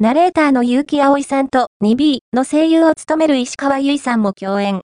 ナレーターの結城葵さんと 2B の声優を務める石川由依さんも共演。